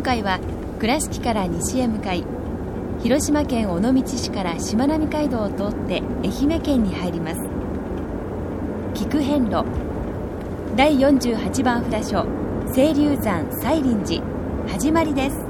今回は倉敷から西へ向かい広島県尾道市からしまなみ海道を通って愛媛県に入ります。菊遍路第48番札所清流山西林寺始まりです。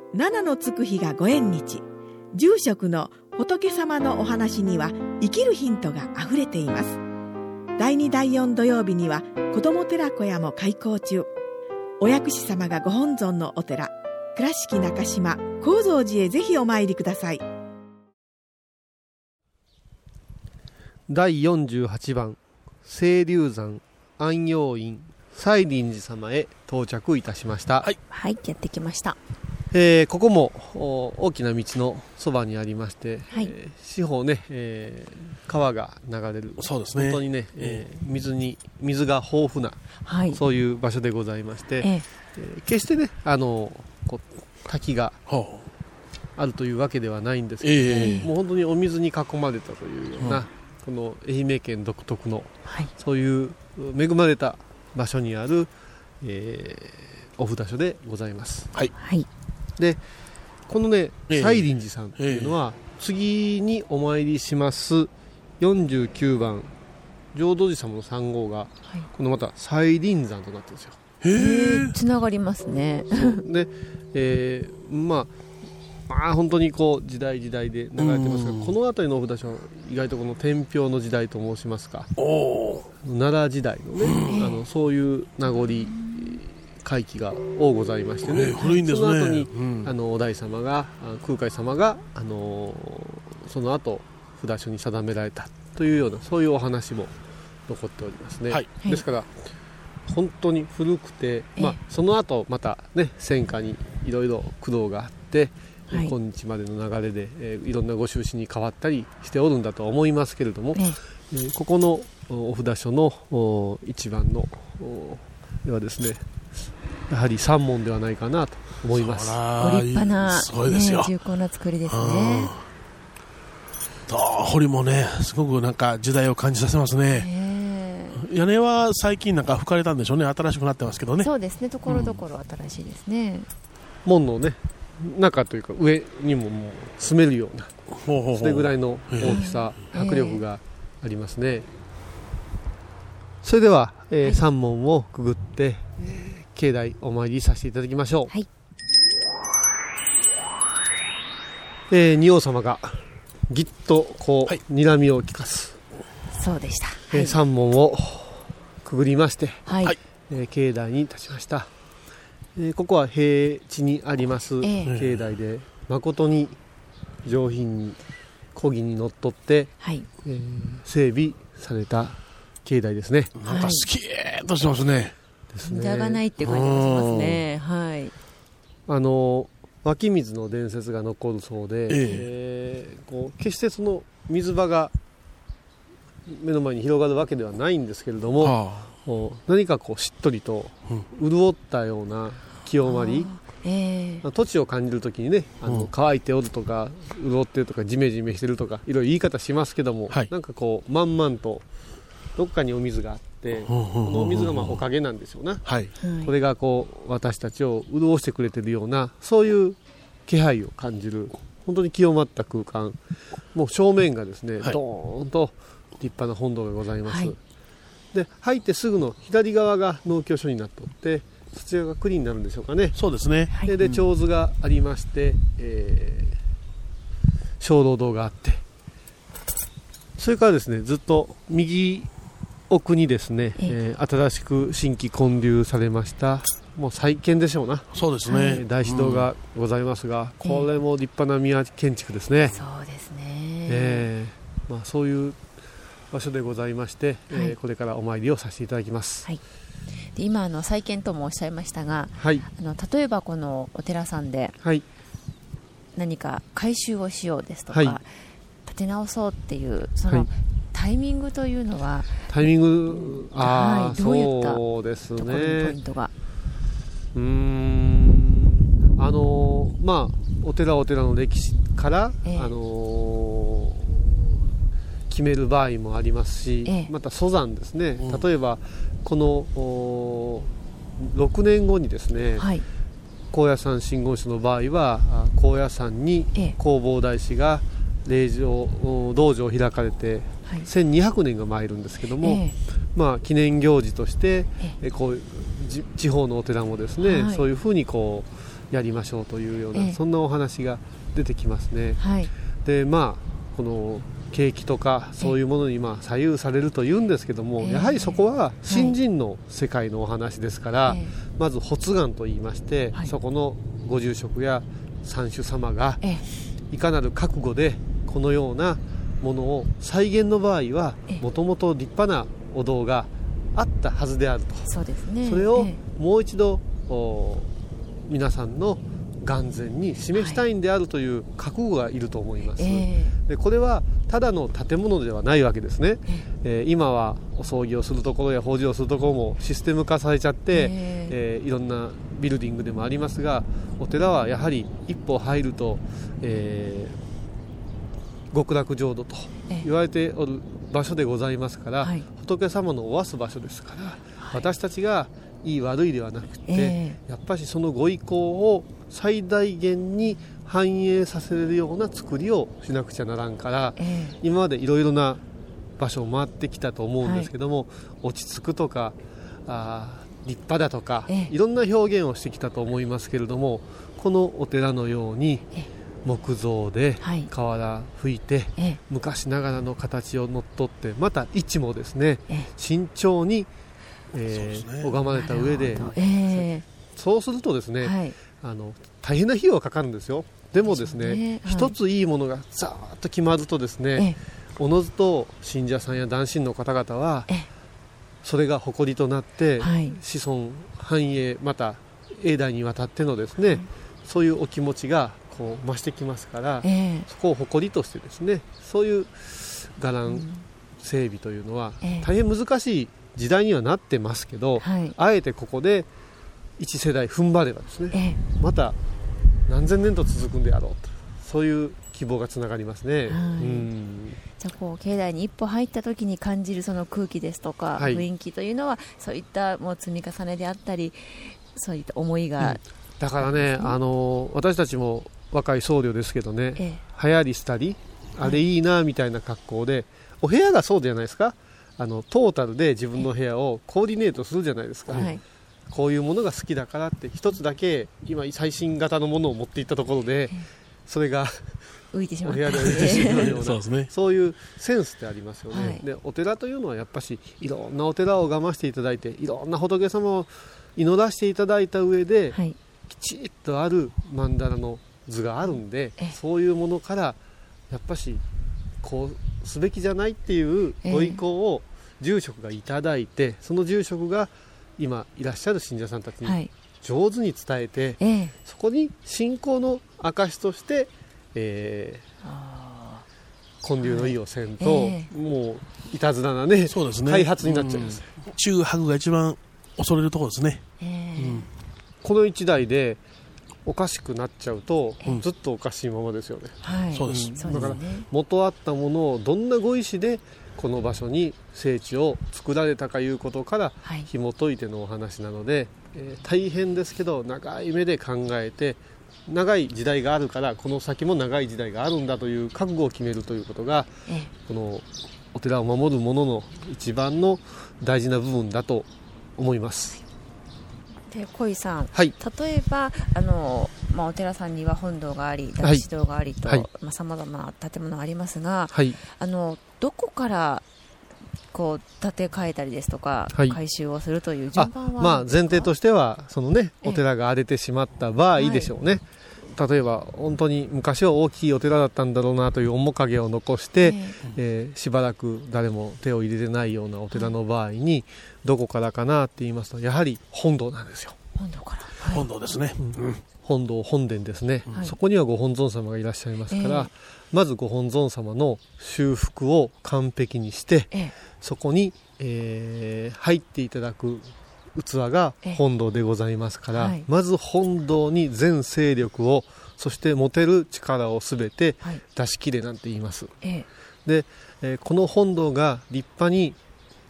七のつく日がご縁日。住職の仏様のお話には生きるヒントがあふれています。第2第4土曜日には子ども寺小屋も開校中。お薬師様がご本尊のお寺。倉敷中島・高蔵寺へぜひお参りください。第48番清流山安養院西林寺様へ到着いたしました、はい、はい、やってきましたえーここもお大きな道のそばにありまして、はい。えー四方ね、えー川が流れる。そうですね。本当にね、えー。水に水が豊富な、はい。そういう場所でございまして、ええ。えー決してねあのこう滝がほあるというわけではないんですけども、ええ。もう本当にお水に囲まれたというような、うん。この愛媛県独特の、はい。そういう恵まれた場所にある、えーお札所でございます。はい、はい、でこのねええ。西林寺さんっていうのは、次にお参りします。49番浄土寺様の3号が、このまた西林山となってるんですよ。へえ。つながりますね。で、えーまあまあ本当にこう時代時代で流れてますが、この辺りのお札所は意外とこの天平の時代と申しますか。奈良時代のね、あのそういう名残会期が多ございましてね、ええ古いんですね。その後に、うん。あのお大様があ空海様が、あのその後札所に定められたというようなそういうお話も残っておりますね、はい。ですから本当に古くて、まあええ、その後またね戦火にいろいろ苦労があって、はい。今日までの流れで、えーいろんなご収支に変わったりしておるんだとは思いますけれども、ええ。ーここのおお札所のお一番のおではですねやはり三門ではないかなと思います。ご立派な、すごいですよ。ね、重厚な作りですね。と堀もねすごくなんか時代を感じさせますね。え。屋根は最近なんか吹かれたんでしょうね。新しくなってますけどね。そうですね。ところどころ新しいですね、門のね中というか上にももう住めるようなほうほうほう。それぐらいの大きさええ。迫力がありますね。それでは、えー三門をくぐって、えー境内お参りさせていただきましょう、はい。えー仁王様がぎっとこう、睨みを利かす、そうでした。えー三門をくぐりまして、はい。えー境内に立ちました、えーここは平地にありますええ。境内で誠に上品に漕ぎにのっとって、はい。えー整備された境内ですね。なんかスキーッとしてますねです無駄がないって感じがしますね。はい。あの湧き水の伝説が残るそうで、ええ。ーこう決してその水場が目の前に広がるわけではないんですけれども、はこう何かこうしっとりと潤ったような清まり、ええ。土地を感じるときにねあの、うん。乾いておるとか潤ってるとかジメジメしてるとかいろいろ言い方しますけども、はい。なんかこう満々とどっかにお水があって、うんうんうんうん。このお水がまあおかげなんでしょうな、はい。はい。これがこう私たちを潤してくれてるようなそういう気配を感じる本当に清まった空間。もう正面がですね、はい。ドーンと立派な本堂がございます、はい。で入ってすぐの左側が農協所になっておってそちらが国になるんでしょうかね。そうですね。はい。でで長図がありまして、えー小労働があって。それからですねずっと右奥にですね、ええ。ー新しく新規建立されましたもう再建でしょうな、そうですえね。ー大師堂がございますが、これも立派な宮建築ですね、そうですね、えーまあ、そういう場所でございまして、えーはい。これからお参りをさせていただきます。はい。で今あの再建ともおっしゃいましたがはい、あの例えばこのお寺さんではい、何か改修をしようですとか、はい。建て直そうっていうその、はいタイミングというのはタイミング、ああ、はいどういったそうですところにポイねン。トが、うーん、あのーまあ、お寺お寺の歴史から、ええ。あのー決める場合もありますし、ええ。また祖山ですね、うん。例えばこのおー6年後にですね、はい。高野山真言宗の場合はあ高野山にええ。弘法大師が霊場お道場を開かれてはい。1200年が参るんですけども、えまあ、記念行事としてええ。こう地方のお寺もですね、はい。そういうふうにこうやりましょうというような、ええ。そんなお話が出てきますね。え。はい。でまあこの景気とかそういうものにまあ左右されるというんですけども、ええ。やはりそこは新人の世界のお話ですから、えまず発願といいまして、はい。そこのご住職や三種様がええ。いかなる覚悟でこのようなものを再現の場合はええ。もともと立派なお堂があったはずであると。そうですね。それをえもう一度お皆さんの眼前に示したいんであるという覚悟がいると思います、ええ。でこれはただの建物ではないわけですね、えー今はお葬儀をするところや法事をするところもシステム化されちゃって、え。えーいろんなビルディングでもありますがお寺はやはり一歩入ると、えー極楽浄土とええ。言われておる場所でございますから、はい。仏様のおわす場所ですから、私たちがいい悪いではなくて、えやっぱりそのご意向を最大限に反映させれるような作りをしなくちゃならんから、ええ。今までいろいろな場所を回ってきたと思うんですけども、落ち着くとかあー立派だとか、ええ。いろんな表現をしてきたと思いますけれどもこのお寺のようにえ木造ではい。瓦吹いて、ええ。昔ながらの形を乗っ取ってまた位置もですねええ。慎重に、えそうですね。ー拝まれた上で。えそうするとですね、えはい。あの大変な費用がかかるんですよ。でもですねね。はい。一ついいものがざーっと決まるとですね、えおのずと信者さんや男信の方々はええ。それが誇りとなって、はい。子孫繁栄また永代にわたってのですね、そういうお気持ちがこう増してきますから、ええ。そこを誇りとしてですねそういう伽藍整備というのはええ。大変難しい時代にはなってますけど、はい。あえてここで一世代踏ん張ればですねええ。また何千年と続くんであろうとそういう希望がつながりますね。うん。じゃあこう境内に一歩入った時に感じるその空気ですとか、はい。雰囲気というのはそういったもう積み重ねであったりそういった思いが、だからね、あの私たちも若い僧侶ですけどね、え流行りしたり、あれいいなみたいな格好で、お部屋がそうじゃないですか、あのトータルで自分の部屋をコーディネートするじゃないですか、えはい。こういうものが好きだからって、一つだけ今、最新型のものを持っていったところで、それが浮いてしまったお部屋で浮いてしまうような そうですね。そういうセンスってありますよね、はい。でお寺というのはやっぱしいろんなお寺を拝ましていただいていろんな仏様を祈らせていただいた上で、はい。きちっとある曼荼羅の図があるんでええ。そういうものからやっぱしこうすべきじゃないっていうええ。ご意向を住職がいただいてその住職が今いらっしゃる信者さんたちにはい。上手に伝えて、ええ。そこに信仰の証として、えー、建立の意をせんと、えもういたずらなねそうですね。開発になっちゃいます、中白が一番恐れるところですね。ええ。うん。この一代でおかしくなっちゃうと、ええずっとおかしいままですよね。はい。そうです。だからね元あったものをどんなご意志でこの場所に聖地を作られたかいうことからはい。紐解いてのお話なので、えー大変ですけど長い目で考えて長い時代があるからこの先も長い時代があるんだという覚悟を決めるということがえ。このお寺を守る者の一番の大事な部分だと思います。えで小井さんはい。例えばあの、まあ、お寺さんには本堂があり大師堂がありとはい。さまざ、まな建物がありますがはい。あのどこからこう建て替えたりですとか、はい。改修をするというあ順番はまあ前提とししてはそのねええ。お寺が荒れてしまった場合でしょうね、例えば本当に昔は大きいお寺だったんだろうなという面影を残して、えーしばらく誰も手を入れてないようなお寺の場合にどこからかなって言いますとやはり本堂なんですよ。本堂から、はい。本堂ですね。うん。本堂本殿ですね、はい。そこにはご本尊様がいらっしゃいますから、ええ。まずご本尊様の修復を完璧にしてええ。そこに、えー入っていただく器がええ。本堂でございますから、はい。まず本堂に全勢力をそして持てる力をすべてはい。出し切れなんて言います。え。で、えーこの本堂が立派に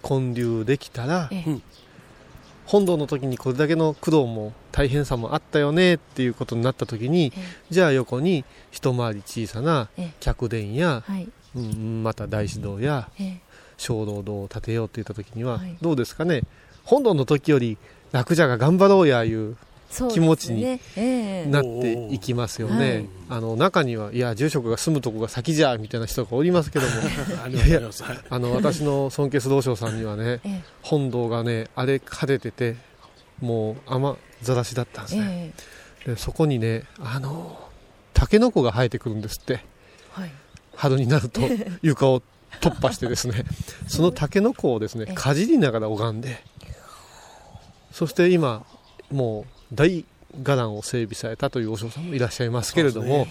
建立できたらええ。本堂の時にこれだけの苦労も大変さもあったよねっていうことになった時にえじゃあ横に一回り小さなええ。客殿や、はい。うん、また大師堂やええ。小道堂を建てようって言った時には、はい。どうですかね。本堂の時より楽じゃが頑張ろうやいう気持ちにええ。なっていきますよね、あの中にはいや住職が住むとこが先じゃみたいな人がおりますけども。います。はいあの私の尊敬する和尚さんにはね ええ。本堂がね荒れかれててもう雨ざらしだったんですね、えでそこにねあのタケノコが生えてくるんですって。えはい。春になると 床を突破してですね。そのタケノコをですねええ。かじりながら拝んで。そして今もう大伽藍を整備されたという和尚さんもいらっしゃいますけれども、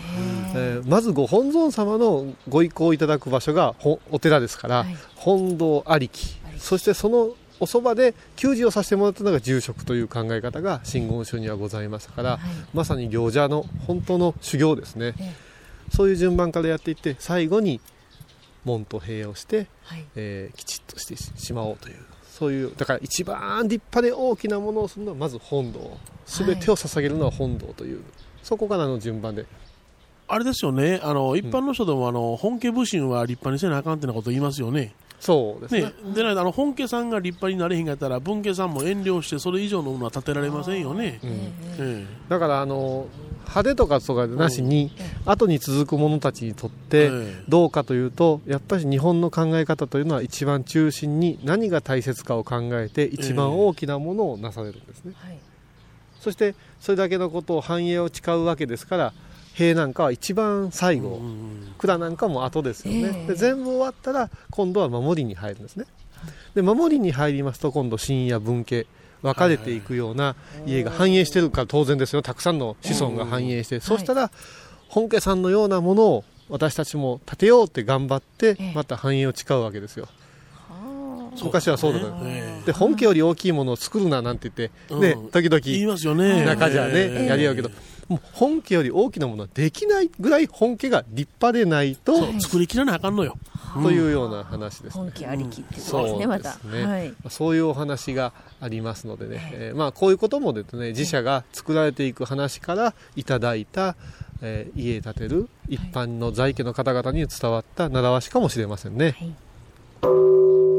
えーまずご本尊様のご意向いただく場所がほお寺ですから、はい。本堂ありきそしてそのおそばで給仕をさせてもらったのが住職という考え方が真言宗にはございますから、はい。まさに行者の本当の修行ですね、え。そういう順番からやっていって最後に門と塀をして、はい。えーきちっとしてしまおうというそういうだから一番立派で大きなものをするのはまず本堂。全てを捧げるのは本堂という、そこからの順番で。あれですよね、あの一般の人でも、あの本家武神は立派にせなあかんってなこと言いますよね。そうですね。ね。でないとあの本家さんが立派になれへんかったら、文家さんも遠慮して、それ以上のものは建てられませんよね。うん。えだからあの派手とかとかなしに、後に続く者たちにとって、ええ。どうかというとやっぱり日本の考え方というのは一番中心に何が大切かを考えて一番大きなものをなされるんですね、はい。そしてそれだけのことを繁栄を誓うわけですから塀なんかは一番最後、うん蔵なんかも後ですよね、ええ。で全部終わったら今度は守りに入るんですね。で守りに入りますと今度神や分家分かれていくような家が繁栄してるから当然ですよ。たくさんの子孫が繁栄して、そうしたら本家さんのようなものを私たちも建てようって頑張ってええ。また繁栄を誓うわけですよ。はあ。昔はそうだった、ええで本家より大きいものを作るななんて言って、ねうん。時々言いますよね。中じゃね、ええ。やり合うけど、もう本家より大きなものはできないぐらい本家が立派でないと、作りきらなあかんのよ。というような話ですね。本気ありきっていうことそうですね、また。ですね、はい。そういうお話がありますのでね、えーまあ、こういうこともですね自社が作られていく話からいただいた、えー家建てる一般の在家の方々に伝わった習わしかもしれませんね。はい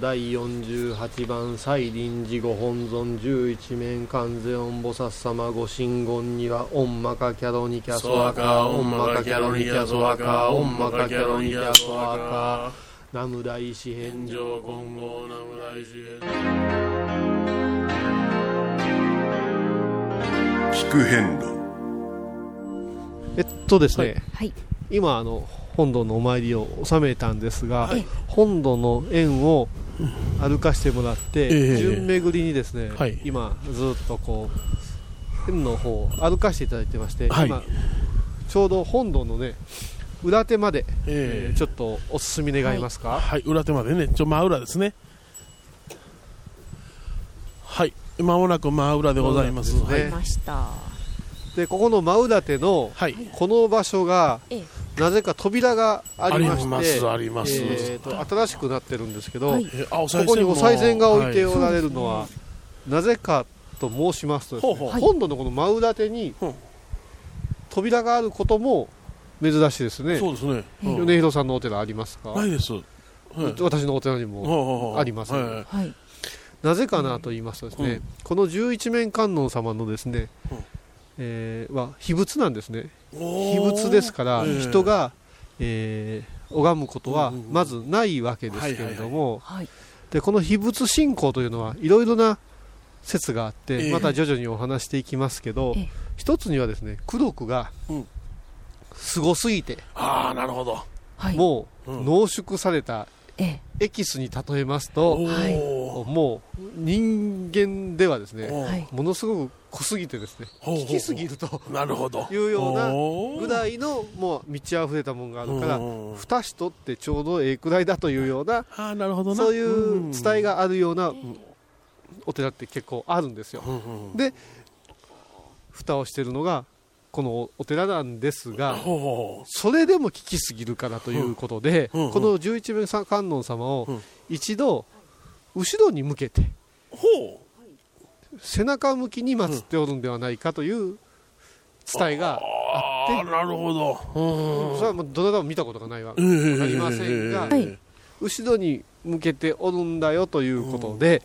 第48番西臨寺ご本尊十一面観世音菩薩様ご神言にはオンマカキャロニキャソアカオンマカキャロニキャソアカオンマカキャロニキャソアカナム大師返上今後ナム大師聞く遍路。えっとですね、はい。今あの本堂のお参りを収めたんですが、はい本堂の縁を歩かしてもらって、ええ。順巡りにですね、はい。今ずっとこう円の方を歩かしていただいてまして、はい。今ちょうど本堂のね裏手まで、ええ。えーちょっとお進み願いますか、はい、裏手までね、ちょ真裏ですね。はい、まもなく真裏でございます。ね。出ましたでここの真裏手のはい、この場所がええ。なぜか扉がありましてありますあります。えーと新しくなってるんですけど、ここにお賽銭が置いておられるのは、はい。なぜかと申しますとね、本堂のこの真裏手にう。ん扉があることも珍しいですね、そうですね。うん。米広さんのお寺ありますか、ないです。はい。私のお寺にも、はありますはいはい。はい。なぜかなと言いますとですね、うん。この十一面観音様のですね、うんえーは秘仏なんですね。秘仏ですから、ええ。人が、えー拝むことはまずないわけですけれども、はいでこの秘仏信仰というのはいろいろな説があって、ええ。また徐々にお話していきますけど、ええ。一つにはですね功徳がうん。すごすぎて、ああ、なるほど。はい。もううん。濃縮されたええ。エキスに例えますおと、ーもう人間ではですね、ものすごく濃すぎてですねほうほうほう。引きすぎるとなるほど。いうようなぐらいのもう満ち溢れたものがあるからうん。蓋しとってちょうどええくらいだというようなああ、なるほどな。そういう伝えが。があるようなお寺って結構あるんですよ。で蓋をしてるのがこのお寺なんですがそれでも効きすぎるからということでこの十一面観音様をうん。一度後ろに向けて背中向きに祀っておるんではないかという伝えがう。ああ、なるほど。それはもうどなたも見たことがないわうん。わかりませんがはい。後ろに向けておるんだよということで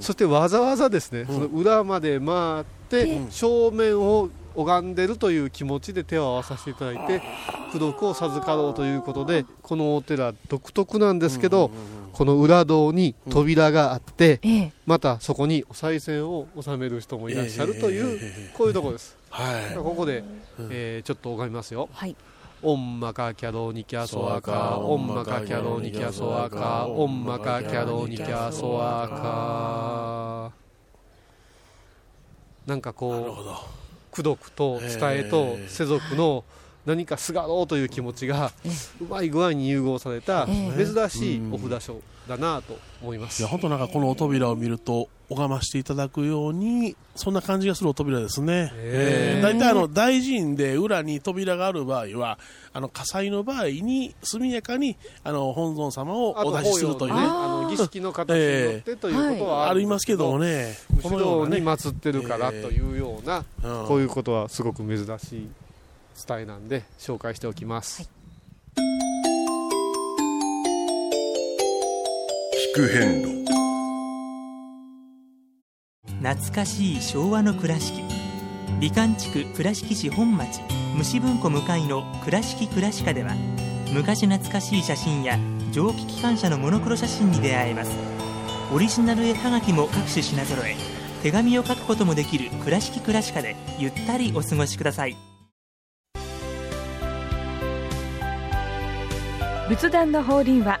そしてわざわざですね、ん。その裏まで回って、うん。正面を拝んでるという気持ちで手を合わさせていただいて、功徳を授かろうということで、このお寺、独特なんですけど、この裏堂に扉があって、ええまたそこにお賽銭を納める人もいらっしゃるという、ええこういうところです。はい。ここで、えーちょっと拝みますよ。はいオンマカキャロニキャソワカオンマカキャロニキャソワカオンマカキャロニキャソワカなんかなるこうほど。功徳と伝えと世俗の何かすがろうという気持ちがうまい具合に融合されたえ珍しいお札書だなと思います。いや、本当なんかこのお扉を見ると、拝ましていただくように、そんな感じがするお扉ですね。ええ大体あの、大臣で裏に扉がある場合は、あの、火災の場合に、速やかに、あの、本尊様をお出しするという。ね、あの儀式の形によってということはありますけどもね、後ろに祀ってるからというようなうんこういうことはすごく珍しい伝えなんで紹介しておきます、聞く変路懐かしい昭和の倉敷。美観地区倉敷市本町虫文庫向かいの「倉敷倉歯科」では昔懐かしい写真や蒸気機関車のモノクロ写真に出会えます。オリジナル絵はがきも各種品揃え手紙を書くこともできる「倉敷倉歯科」でゆったりお過ごしください。仏壇の法輪は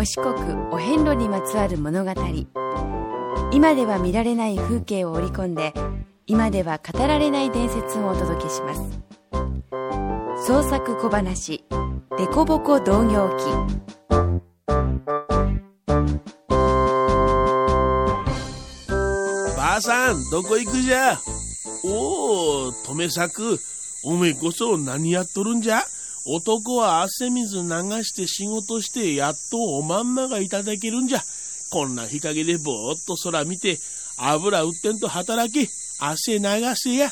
お四国お遍路にまつわる物語。今では見られない風景を織り込んで今では語られない伝説をお届けします。創作小話「デコボコ同業記」ばあさん、どこ行くじゃ？おお、とめさく、おめえこそ何やっとるんじゃ？男は汗水流して仕事してやっとおまんまがいただけるんじゃ。こんな日陰でぼーっと空見て、油売ってんと働け、汗流せや。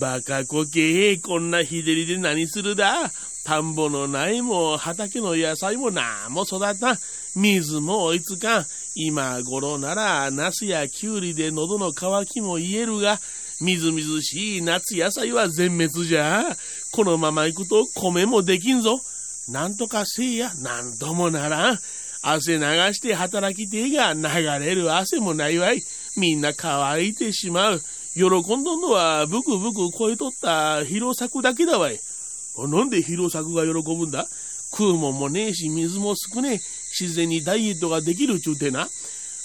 バカこけこんな日照りで何するだ。田んぼのないも畑の野菜もなんも育たん。水も追いつかん。今頃なら、ナスやキュウリで喉の渇きも癒えるが、みずみずしい夏野菜は全滅じゃ。このまま行くと米もできんぞ。なんとかせいや、なんともならん。汗流して働きてえが流れる汗もないわい。みんな乾いてしまう。喜んどんのはブクブク超えとった広作だけだわい。なんで広作が喜ぶんだ？食うもんもねえし水も少ねえ。自然にダイエットができるちゅうてな。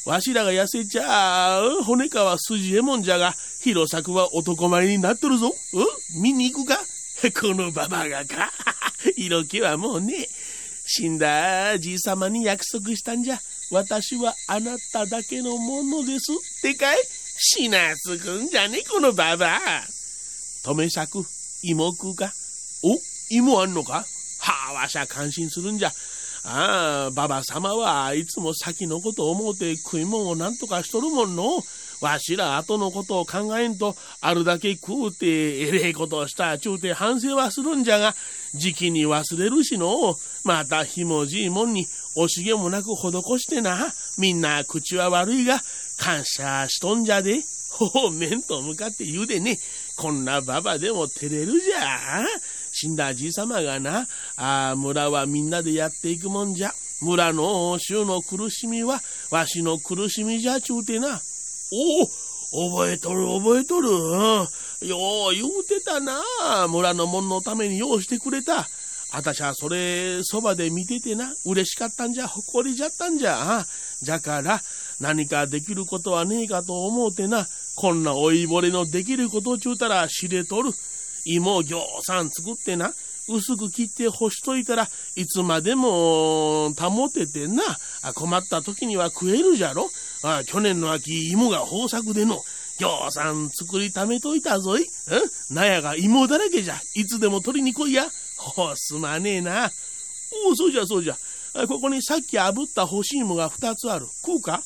わしらが痩せちゃう。骨川筋えもんじゃが、広作は男前になっとるぞ。うん？見に行くか？このババアがか？色気はもうね、死んだじいさまに約束したんじゃ。私はあなただけのものです。ってかい？死なつくんじゃねこのババア。止め作、芋食うか？お？芋あんのか？はあ、わしゃ感心するんじゃ。ああ、ババ様はいつも先のことを思うて食い物をなんとかしとるもんの。わしら後のことを考えんと、あるだけ食うて、えれえことをしたちゅうて反省はするんじゃが、時期に忘れるしの。またひもじいもんに惜しげもなく施してな。みんな口は悪いが、感謝しとんじゃで。ほほ、面と向かって言うでね。こんなババでも照れるじゃ。死んだじいさまがな、あ村はみんなでやっていくもんじゃ。村の衆の苦しみは、わしの苦しみじゃちゅうてな。おお、覚えとる覚えとる。うん、よう言うてたな。村のもんのためにようしてくれた。あたしゃそれそばで見ててな。嬉しかったんじゃ、誇りじゃったんじゃ。じゃから、何かできることはねえかと思うてな。こんな老いぼれのできることちゅうたら知れとる。芋をぎょうさん作ってな。薄く切って干しといたらいつまでも保ててな。困った時には食えるじゃろ。あ去年の秋芋が豊作での。ぎょうさん作りためといたぞい。ん？納屋が芋だらけじゃ。いつでも取りに来いや。ほすまねえな。おお、そうじゃそうじゃ。ここにさっき炙った干し芋が2つある。食うか？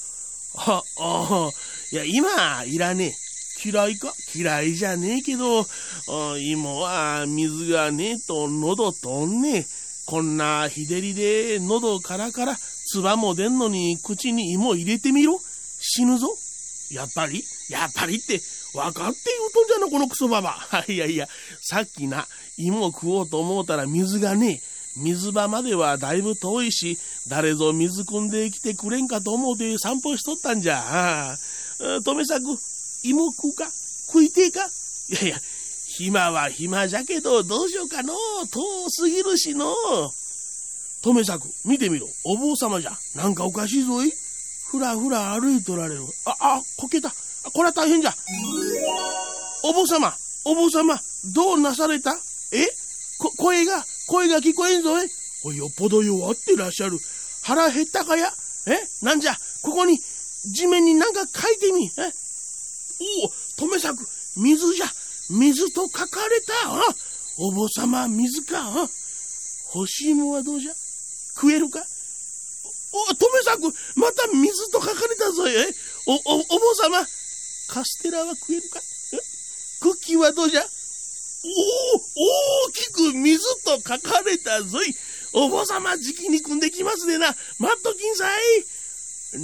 あ、あ、いや、今、いらねえ。嫌いか？嫌いじゃねえけど、芋は水がねえと喉とんねえ。こんな日照りで喉からから唾も出んのに口に芋入れてみろ。死ぬぞ。やっぱり？やっぱりって分かって言うとんじゃな、このクソババ。いやいや、さっきな、芋食おうと思うたら水がねえ。水場まではだいぶ遠いし、誰ぞ水汲んできてくれんかと思うて散歩しとったんじゃ。止め作、芋食うか食いてえか？いやいや、暇は暇じゃけど、どうしようかの？遠すぎるしの？止め作、見てみろ。お坊様じゃ。なんかおかしいぞい。ふらふら歩いとられる。あ、あ、こけた。あこれは大変じゃ。お坊様、お坊様、どうなされた？え？こ、声が、声が聞こえんぞい。およっぽど弱ってらっしゃる。腹減ったかや？え？なんじゃ？ここに、地面になんか書いてみ。え？おお、止め作、水じゃ。水と書かれた。あお坊様、水か。あ干し芋はどうじゃ食えるかお、止め作、また水と書かれたぞえお、お、お坊様、カステラは食えるかクッキーはどうじゃおお、大きく水と書かれたぞい。お坊様、じきに組んできますでな。待っときんさい。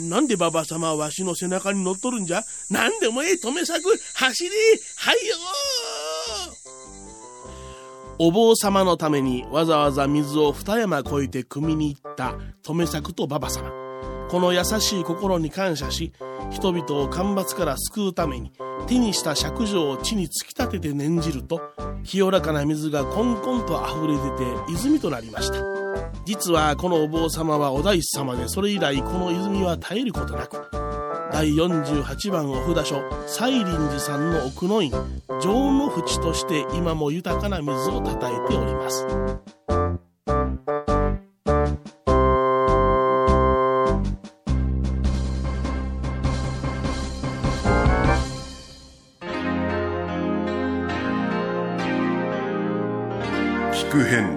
なんでババ様はわしの背中に乗っとるんじゃ？なんでもええ、止め作、走り、はいよお坊様のためにわざわざ水を二山越えて汲みに行った止め作とババ様。この優しい心に感謝し、人々を干ばつから救うために、手にした尺状を地に突き立てて念じると、清らかな水がコンコンと溢れ出て泉となりました。実はこのお坊様はお大師様で、それ以来この泉は絶えることなく、第48番お札所、西林寺さんの奥の院、城の淵として今も豊かな水をたたえております。聞く遍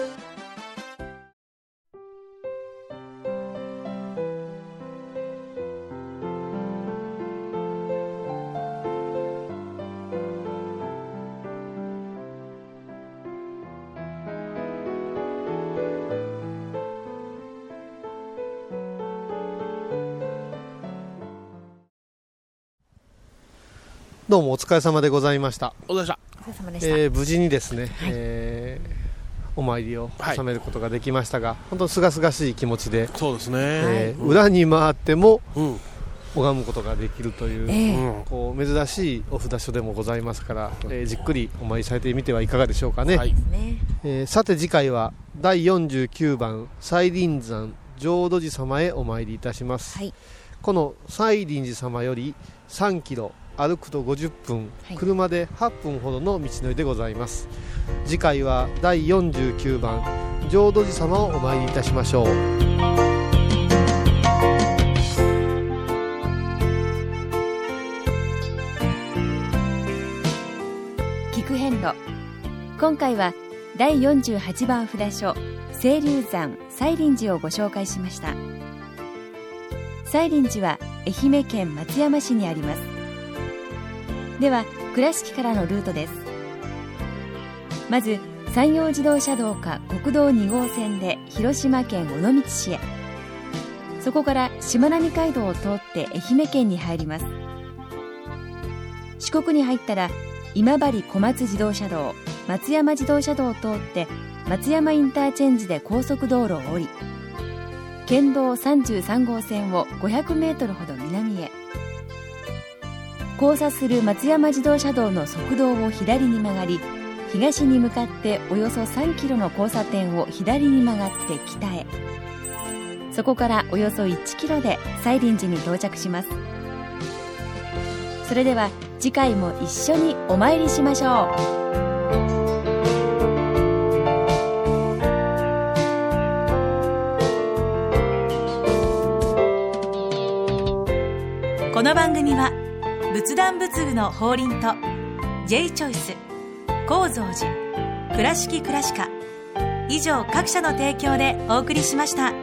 どうもお疲れ様でございました。お疲れ様でした、えー無事にですね、えーお参りを収めることができましたが、本当すがすがしい気持ちで、そうですね、えー裏に回ってもうん。拝むことができるという,、ええ。うん。こう珍しいお札所でもございますから、えーじっくりお参りされてみてはいかがでしょうかね、はい。ね。えーさて次回は第49番西林山浄土寺様へお参りいたします、はい。この西林寺様より3キロ歩くと50分、はい。車で8分ほどの道のりでございます。次回は第49番浄土寺様をお参りいたしましょう。今回は第48番札所清流山西林寺をご紹介しました。西林寺は愛媛県松山市にありますでは倉敷からのルートです。まず山陽自動車道か国道2号線で広島県尾道市へ。そこからしまなみ海道を通って愛媛県に入ります。四国に入ったら今治小松自動車道松山自動車道を通って松山インターチェンジで高速道路を降り県道33号線を500メートルほど南へ。交差する松山自動車道の側道を左に曲がり東に向かっておよそ3キロの交差点を左に曲がって北へ。そこからおよそ1キロで西林寺に到着します。それでは次回も一緒にお参りしましょう。この番組は仏壇仏具の法輪と J チョイス構造寺倉敷倉歯科以上各社の提供でお送りしました。